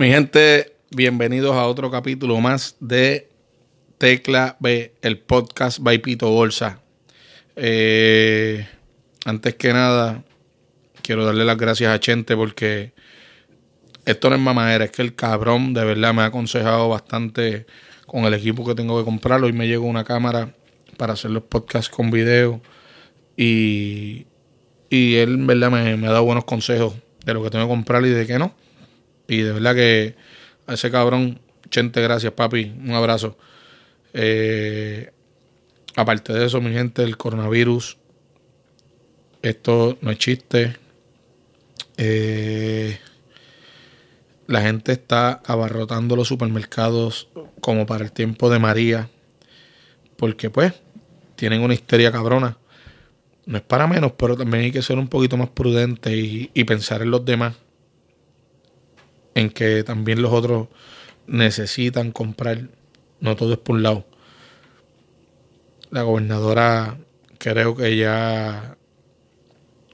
Mi gente, bienvenidos a otro capítulo más de Tecla B, el podcast by Pito Bolsa. Eh, antes que nada, quiero darle las gracias a Chente porque esto no es mamadera, es que el cabrón de verdad me ha aconsejado bastante con el equipo que tengo que comprarlo y me llegó una cámara para hacer los podcasts con video y, y él en verdad me, me ha dado buenos consejos de lo que tengo que comprar y de qué no. Y de verdad que a ese cabrón, Chente, gracias, papi. Un abrazo. Eh, aparte de eso, mi gente, el coronavirus, esto no es chiste. Eh, la gente está abarrotando los supermercados como para el tiempo de María. Porque pues tienen una histeria cabrona. No es para menos, pero también hay que ser un poquito más prudente y, y pensar en los demás en que también los otros necesitan comprar, no todo es por un lado. La gobernadora creo que ya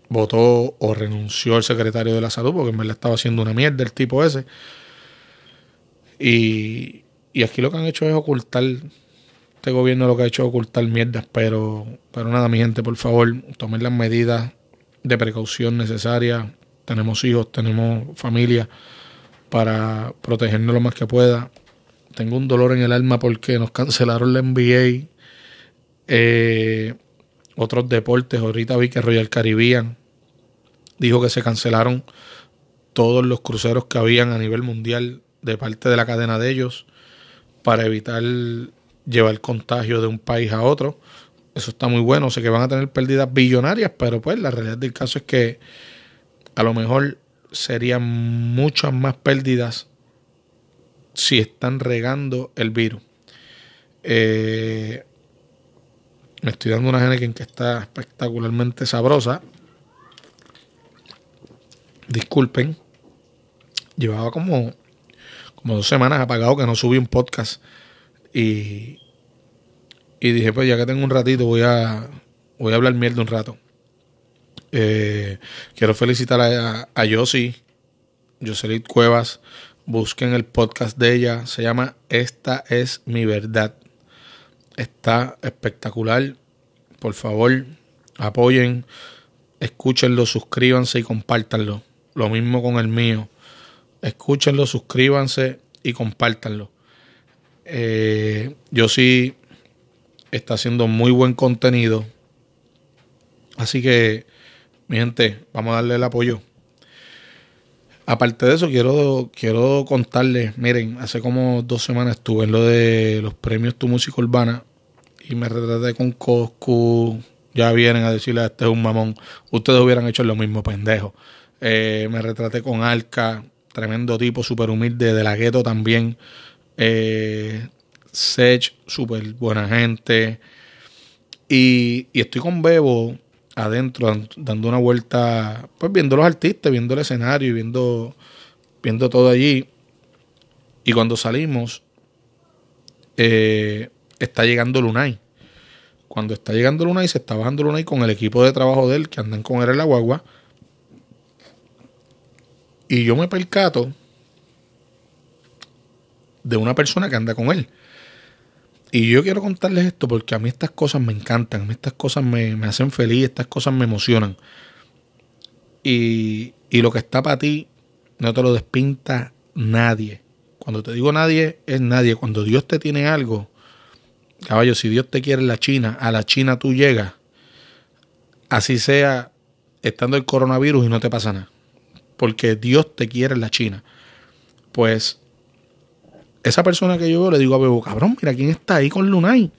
votó o renunció al secretario de la salud porque me la estaba haciendo una mierda el tipo ese. Y, y aquí lo que han hecho es ocultar, este gobierno lo que ha hecho es ocultar mierdas, pero, pero nada, mi gente, por favor, tomen las medidas de precaución necesarias. Tenemos hijos, tenemos familia para protegernos lo más que pueda. Tengo un dolor en el alma porque nos cancelaron la NBA. Eh, otros deportes. Ahorita vi que Royal Caribbean dijo que se cancelaron todos los cruceros que habían a nivel mundial de parte de la cadena de ellos para evitar llevar contagio de un país a otro. Eso está muy bueno. Sé que van a tener pérdidas billonarias, pero pues la realidad del caso es que a lo mejor serían muchas más pérdidas si están regando el virus. Eh, me estoy dando una Henneken que está espectacularmente sabrosa. Disculpen. Llevaba como, como dos semanas apagado que no subí un podcast. Y, y dije, pues ya que tengo un ratito, voy a, voy a hablar mierda un rato. Eh, quiero felicitar a, a Yossi, Cuevas. Busquen el podcast de ella. Se llama Esta es mi verdad. Está espectacular. Por favor, apoyen, escúchenlo, suscríbanse y compártanlo. Lo mismo con el mío. Escúchenlo, suscríbanse y compártanlo. Eh, está haciendo muy buen contenido. Así que mi gente, vamos a darle el apoyo. Aparte de eso, quiero, quiero contarles, miren, hace como dos semanas estuve en lo de los premios Tu Música Urbana y me retraté con Coscu. Ya vienen a decirle, este es un mamón. Ustedes hubieran hecho lo mismo, pendejo. Eh, me retraté con Alca, tremendo tipo, súper humilde, de la gueto también. Eh, Sech, súper buena gente. Y, y estoy con Bebo adentro, dando una vuelta, pues viendo los artistas, viendo el escenario y viendo, viendo todo allí. Y cuando salimos, eh, está llegando Lunay. Cuando está llegando Lunay, se está bajando Lunay con el equipo de trabajo de él, que andan con él en la guagua. Y yo me percato de una persona que anda con él. Y yo quiero contarles esto porque a mí estas cosas me encantan, a mí estas cosas me, hacen feliz, estas cosas me emocionan. Y, y lo que está para ti no te lo despinta nadie. Cuando te digo nadie, es nadie. Cuando Dios te tiene algo, caballo, si Dios te quiere en la China, a la China tú llegas, así sea estando el coronavirus y no te pasa nada. Porque Dios te quiere en la China. Pues esa persona que yo veo le digo a Bebo, cabrón, mira quién está ahí con Lunay.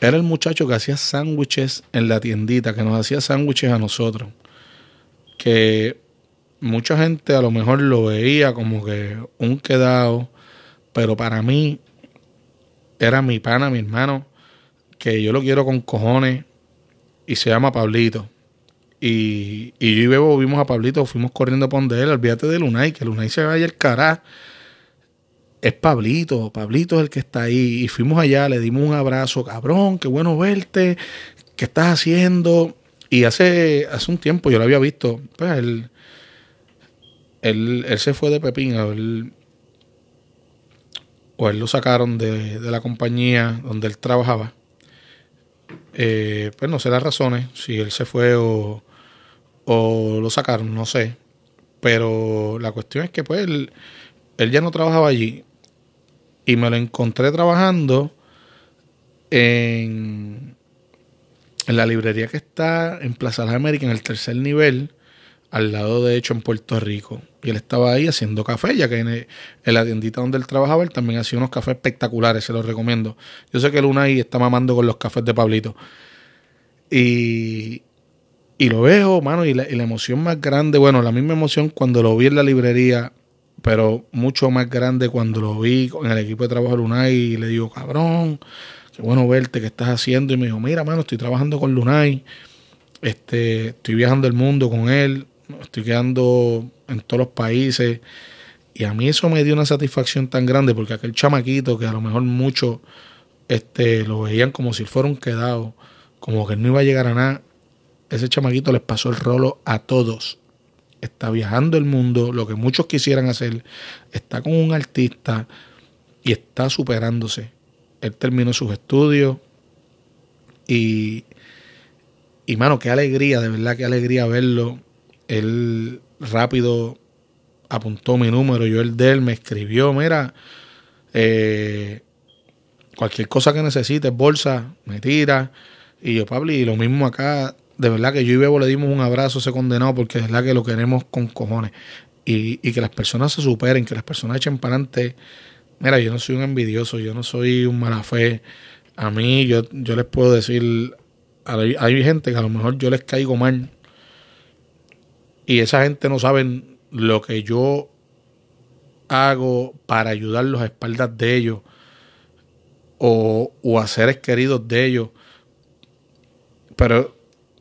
Era el muchacho que hacía sándwiches en la tiendita, que nos hacía sándwiches a nosotros. Que mucha gente a lo mejor lo veía como que un quedado, pero para mí era mi pana, mi hermano, que yo lo quiero con cojones y se llama Pablito. Y, y yo y Bebo vimos a Pablito, fuimos corriendo donde él, olvídate de Lunay, que Lunay se vaya el carajo es Pablito, Pablito es el que está ahí. Y fuimos allá, le dimos un abrazo, cabrón, qué bueno verte, qué estás haciendo. Y hace, hace un tiempo yo lo había visto, pues él, él, él se fue de Pepín, o él lo sacaron de, de la compañía donde él trabajaba. Eh, pues no sé las razones, si él se fue o, o lo sacaron, no sé. Pero la cuestión es que pues él, él ya no trabajaba allí. Y me lo encontré trabajando en, en la librería que está en Plaza de las Américas, en el tercer nivel, al lado de hecho en Puerto Rico. Y él estaba ahí haciendo café, ya que en, la tiendita donde él trabajaba, él también hacía unos cafés espectaculares, se los recomiendo. Yo sé que Luna ahí está mamando con los cafés de Pablito. Y, y lo veo, mano, y la, y la emoción más grande, bueno, la misma emoción cuando lo vi en la librería pero mucho más grande cuando lo vi en el equipo de trabajo de Lunay y le digo, cabrón, qué bueno verte, ¿qué estás haciendo? Y me dijo, mira, mano, estoy trabajando con Lunay, este, estoy viajando el mundo con él, estoy quedando en todos los países. Y a mí eso me dio una satisfacción tan grande porque aquel chamaquito que a lo mejor muchos este, lo veían como si fuera un quedado, como que no iba a llegar a nada, ese chamaquito les pasó el rolo a todos está viajando el mundo, lo que muchos quisieran hacer, está con un artista y está superándose. Él terminó sus estudios y, y mano, qué alegría, de verdad, qué alegría verlo. Él rápido apuntó mi número, yo el de él, me escribió, mira, eh, cualquier cosa que necesites, bolsa, me tira. Y yo, Pablo, y lo mismo acá, de verdad que yo y Bebo le dimos un abrazo a ese condenado porque de verdad que lo queremos con cojones. Y, que las personas se superen, que las personas echen para adelante. Mira, yo no soy un envidioso, yo no soy un mala fe. A mí, yo, yo les puedo decir, hay, hay gente que a lo mejor yo les caigo mal. Y esa gente no sabe lo que yo hago para ayudarlos a espaldas de ellos o, o a seres queridos de ellos. Pero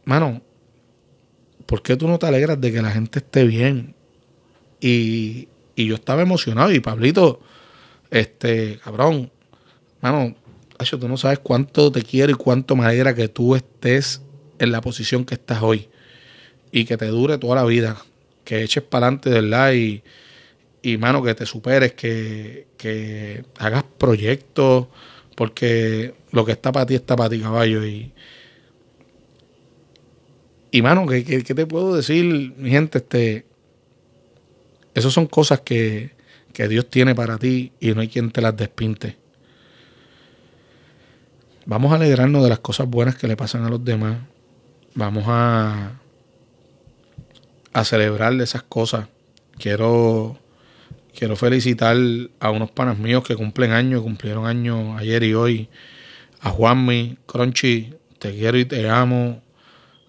mano, ¿por qué tú no te alegras de que la gente esté bien? Y, y yo estaba emocionado y Pablito, este, cabrón, mano, tú no sabes cuánto te quiero y cuánto me alegra que tú estés en la posición que estás hoy y que te dure toda la vida, que eches para adelante, ¿verdad? Y, y, mano, que te superes, que, que hagas proyectos, porque lo que está para ti está para ti, caballo. Y, y mano, ¿qué, te puedo decir, mi gente? Este, esas son cosas que, que Dios tiene para ti y no hay quien te las despinte. Vamos a alegrarnos de las cosas buenas que le pasan a los demás. Vamos a, a celebrar esas cosas. Quiero, quiero felicitar a unos panas míos que cumplen años, cumplieron años ayer y hoy. A Juanmi, Crunchy, te quiero y te amo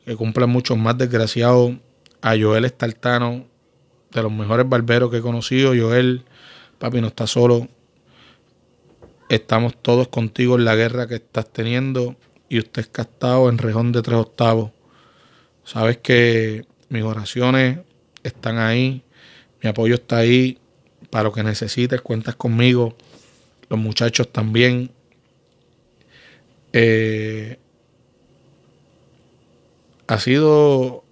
que cumplen muchos más desgraciados. A Joel Estartano, de los mejores barberos que he conocido. Joel, papi, no está solo. Estamos todos contigo en la guerra que estás teniendo y usted es castado en rejón de tres octavos. Sabes que mis oraciones están ahí, mi apoyo está ahí. Para lo que necesites, cuentas conmigo. Los muchachos también. Eh, ha sido.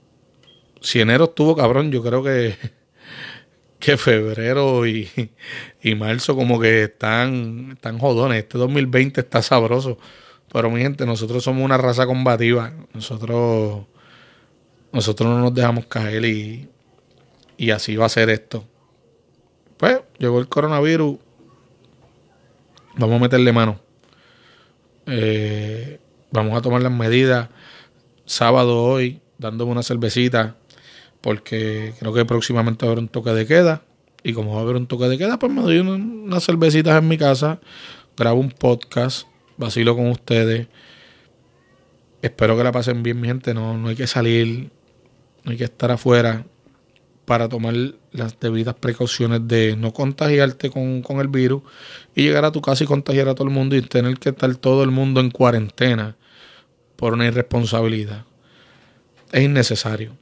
Si enero estuvo cabrón, yo creo que, que febrero y, y marzo como que están, están jodones. Este 2020 está sabroso. Pero mi gente, nosotros somos una raza combativa. Nosotros, nosotros no nos dejamos caer y, y así va a ser esto. Pues llegó el coronavirus. Vamos a meterle mano. Eh, vamos a tomar las medidas sábado hoy dándome una cervecita porque creo que próximamente haber un toque de queda. Y como va a haber un toque de queda, pues me doy unas cervecitas en mi casa, grabo un podcast, vacilo con ustedes. Espero que la pasen bien, mi gente. No, no hay que salir, no hay que estar afuera para tomar las debidas precauciones de no contagiarte con, con el virus y llegar a tu casa y contagiar a todo el mundo y tener que estar todo el mundo en cuarentena por una irresponsabilidad. Es innecesario.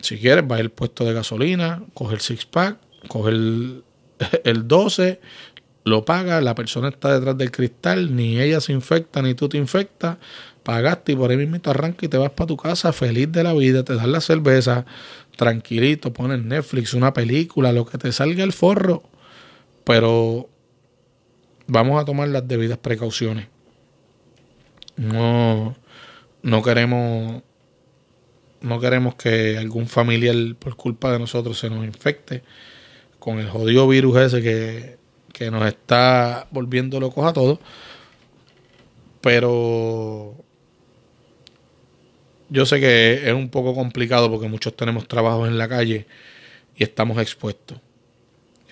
Si quieres, va al puesto de gasolina, coge el six pack, coge el, el 12, lo paga, la persona está detrás del cristal, ni ella se infecta, ni tú te infectas, pagaste y por ahí mismo te arranca y te vas para tu casa feliz de la vida, te das la cerveza, tranquilito, pones Netflix, una película, lo que te salga el forro, pero vamos a tomar las debidas precauciones. No, no queremos, no queremos que algún familiar por culpa de nosotros se nos infecte con el jodido virus ese que, que nos está volviendo locos a todos. Pero yo sé que es un poco complicado porque muchos tenemos trabajos en la calle y estamos expuestos.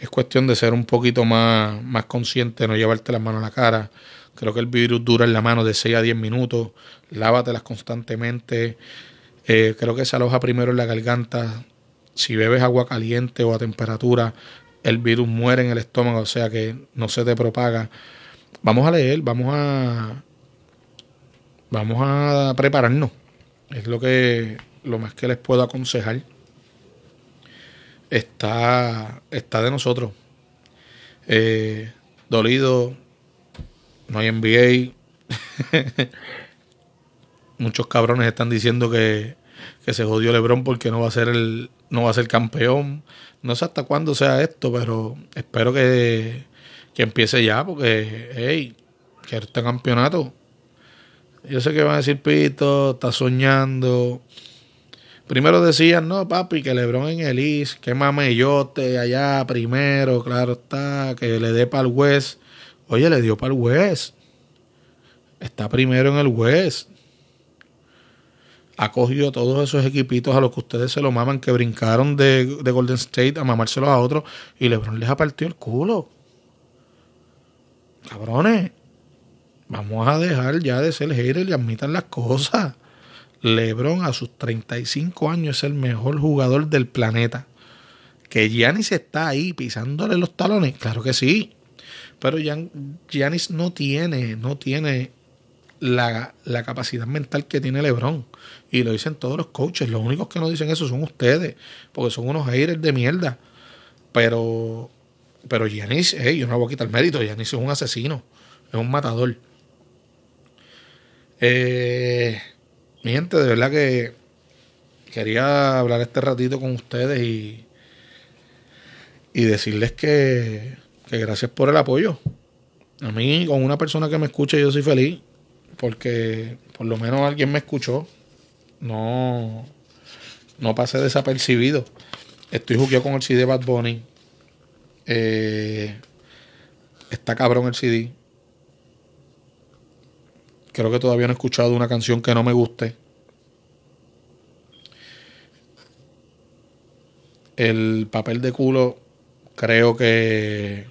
Es cuestión de ser un poquito más, más consciente, no llevarte las manos a la cara. Creo que el virus dura en la mano de 6 a 10 minutos. Lávatelas constantemente. Eh, creo que se aloja primero en la garganta. Si bebes agua caliente o a temperatura, el virus muere en el estómago, o sea que no se te propaga. Vamos a leer, vamos a vamos a prepararnos. Es lo que lo más que les puedo aconsejar. Está, está de nosotros. Eh, dolido, no hay NBA. Muchos cabrones están diciendo que, que se jodió LeBron porque no va a ser el no va a ser campeón. No sé hasta cuándo sea esto, pero espero que, que empiece ya porque hey, quiero este campeonato. Yo sé que van a decir Pito, está soñando. Primero decían, no, papi, que Lebron en el East, que mamellote allá primero, claro está, que le dé para el West. Oye, le dio para el West. Está primero en el West. Ha cogido todos esos equipitos a los que ustedes se lo maman, que brincaron de, de Golden State a mamárselos a otros, y LeBron les ha partido el culo. Cabrones. Vamos a dejar ya de ser haters y admitan las cosas. LeBron a sus 35 años es el mejor jugador del planeta. Que Giannis está ahí pisándole los talones, claro que sí. Pero Giannis no tiene, no tiene la, la, capacidad mental que tiene LeBron. Y lo dicen todos los coaches. Los únicos que no dicen eso son ustedes, porque son unos haters de mierda. Pero, pero Giannis, yo no voy a quitar mérito. Giannis es un asesino, es un matador. Eh, mi gente, de verdad que quería hablar este ratito con ustedes y, y decirles que, que gracias por el apoyo. A mí, con una persona que me escuche, yo soy feliz porque por lo menos alguien me escuchó. No, no pasé desapercibido. Estoy jugueado con el CD Bad Bunny. Eh, está cabrón el CD. Creo que todavía no he escuchado una canción que no me guste. El papel de culo, creo que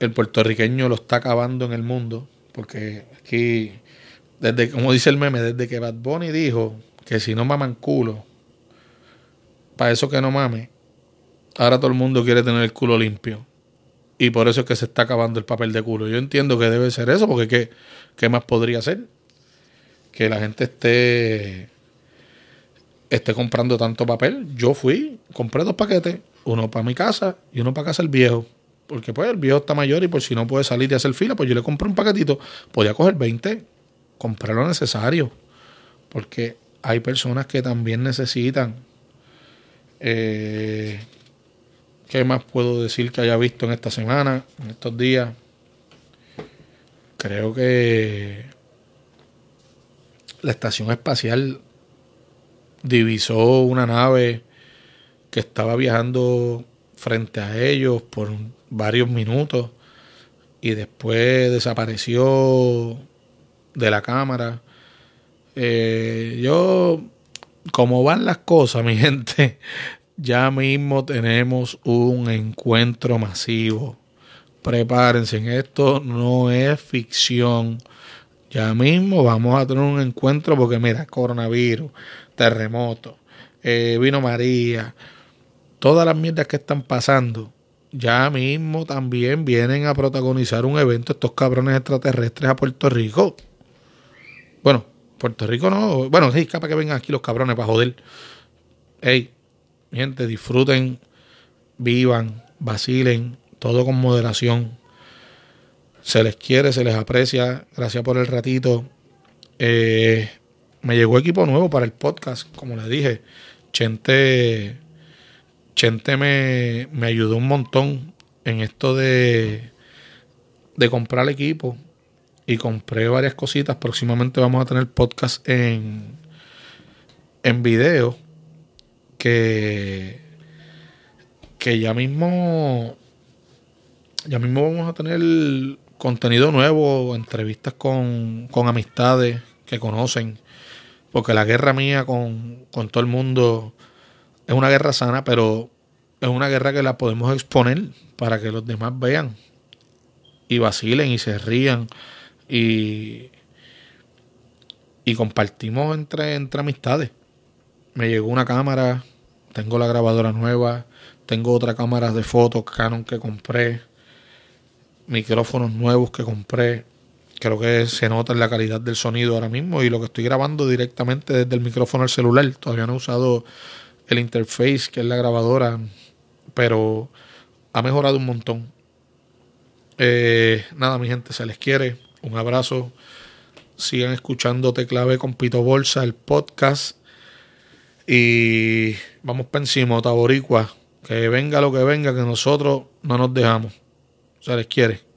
el puertorriqueño lo está acabando en el mundo. Porque aquí, desde, como dice el meme, desde que Bad Bunny dijo que si no maman culo, para eso que no mame, ahora todo el mundo quiere tener el culo limpio. Y por eso es que se está acabando el papel de culo. Yo entiendo que debe ser eso, porque ¿qué, qué más podría ser? Que la gente esté, esté comprando tanto papel. Yo fui, compré dos paquetes, uno para mi casa y uno para casa el viejo. Porque pues el viejo está mayor y por si no puede salir y hacer fila, pues yo le compré un paquetito. Podía coger 20, comprar lo necesario. Porque hay personas que también necesitan. Eh, ¿Qué más puedo decir que haya visto en esta semana, en estos días? Creo que la estación espacial divisó una nave que estaba viajando frente a ellos por varios minutos y después desapareció de la cámara. Eh, yo, como van las cosas, mi gente, ya mismo tenemos un encuentro masivo. Prepárense, esto no es ficción. Ya mismo vamos a tener un encuentro porque mira, coronavirus, terremoto, eh, vino María, todas las mierdas que están pasando, ya mismo también vienen a protagonizar un evento estos cabrones extraterrestres a Puerto Rico. Bueno, Puerto Rico no, bueno, sí, capaz que vengan aquí los cabrones para joder. Ey, gente, disfruten, vivan, vacilen, todo con moderación. Se les quiere, se les aprecia. Gracias por el ratito. Eh, me llegó equipo nuevo para el podcast, como le dije. Chente, Chente me, me ayudó un montón en esto de, de comprar equipo. Y compré varias cositas. Próximamente vamos a tener podcast en, en video. Que, que ya mismo ya mismo vamos a tener contenido nuevo, entrevistas con, con amistades que conocen, porque la guerra mía con, con todo el mundo es una guerra sana, pero es una guerra que la podemos exponer para que los demás vean y vacilen y se rían y, y compartimos entre, entre amistades. Me llegó una cámara, tengo la grabadora nueva, tengo otra cámara de fotos Canon que compré, micrófonos nuevos que compré. Creo que se nota en la calidad del sonido ahora mismo y lo que estoy grabando directamente desde el micrófono al celular. Todavía no he usado el interface que es la grabadora, pero ha mejorado un montón. Eh, nada, mi gente, se les quiere. Un abrazo. Sigan escuchando Te Clave con Pito Bolsa, el podcast. Y vamos para encima, Taboricua. Que venga lo que venga, que nosotros no nos dejamos. Se les quiere.